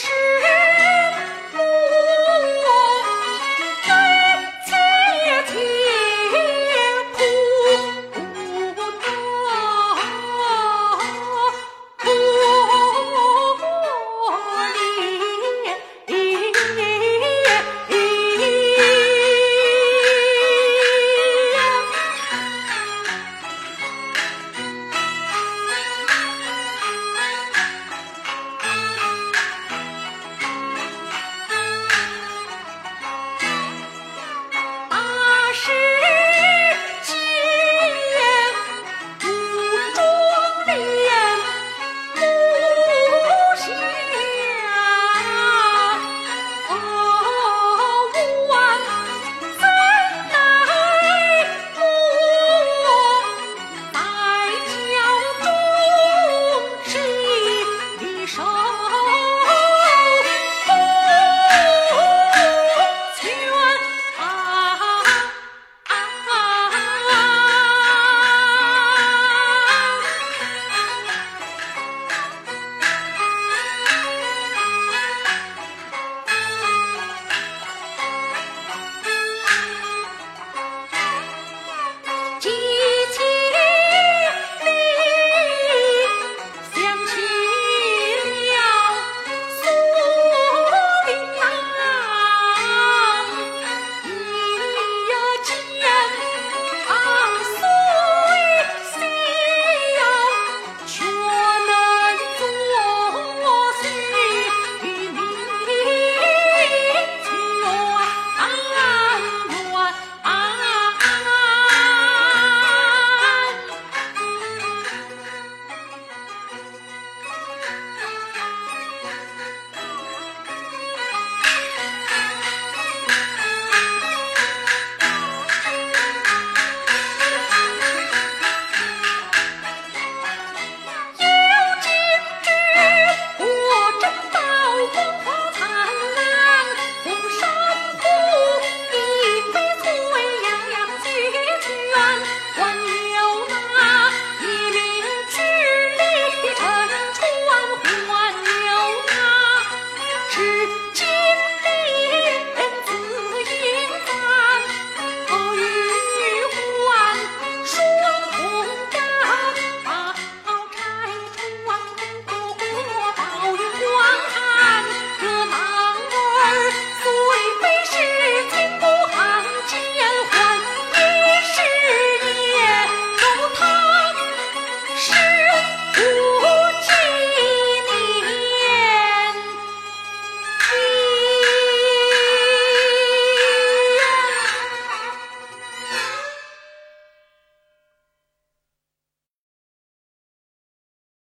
是